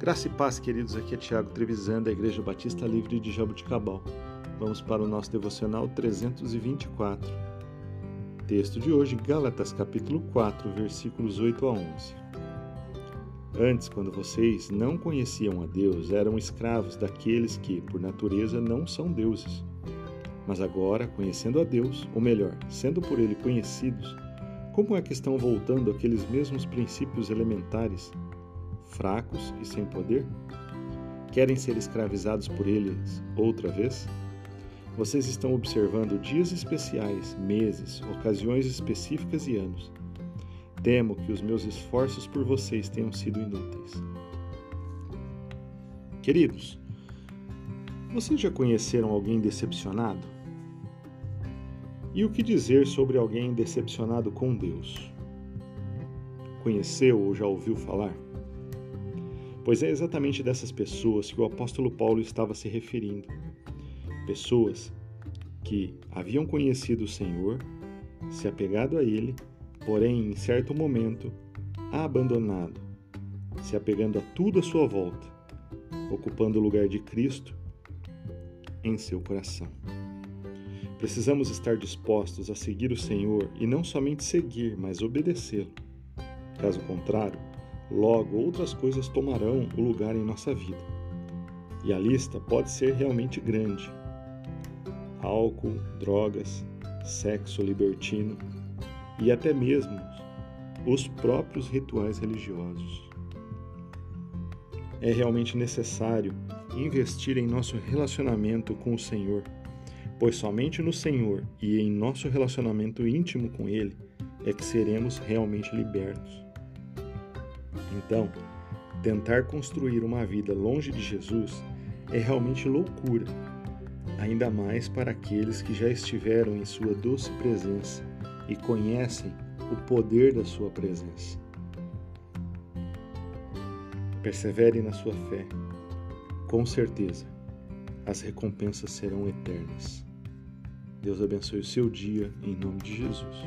Graça e paz, queridos. Aqui é Tiago Trevisan, da Igreja Batista Livre de Jabuticabal. Vamos para o nosso devocional 324. Texto de hoje, Gálatas, capítulo 4, versículos 8 a 11. Antes, quando vocês não conheciam a Deus, eram escravos daqueles que, por natureza, não são deuses. Mas agora, conhecendo a Deus, ou melhor, sendo por Ele conhecidos, como é que estão voltando aqueles mesmos princípios elementares fracos e sem poder? Querem ser escravizados por eles outra vez? Vocês estão observando dias especiais, meses, ocasiões específicas e anos. Temo que os meus esforços por vocês tenham sido inúteis. Queridos, vocês já conheceram alguém decepcionado? E o que dizer sobre alguém decepcionado com Deus? Conheceu ou já ouviu falar? Pois é exatamente dessas pessoas que o apóstolo Paulo estava se referindo. Pessoas que haviam conhecido o Senhor, se apegado a Ele, porém, em certo momento, a abandonado, se apegando a tudo à sua volta, ocupando o lugar de Cristo em seu coração. Precisamos estar dispostos a seguir o Senhor e não somente seguir, mas obedecê-lo. Caso contrário, Logo, outras coisas tomarão o lugar em nossa vida. E a lista pode ser realmente grande: álcool, drogas, sexo libertino e até mesmo os próprios rituais religiosos. É realmente necessário investir em nosso relacionamento com o Senhor, pois somente no Senhor e em nosso relacionamento íntimo com Ele é que seremos realmente libertos. Então, tentar construir uma vida longe de Jesus é realmente loucura, ainda mais para aqueles que já estiveram em Sua doce presença e conhecem o poder da Sua presença. Persevere na sua fé. Com certeza, as recompensas serão eternas. Deus abençoe o seu dia, em nome de Jesus.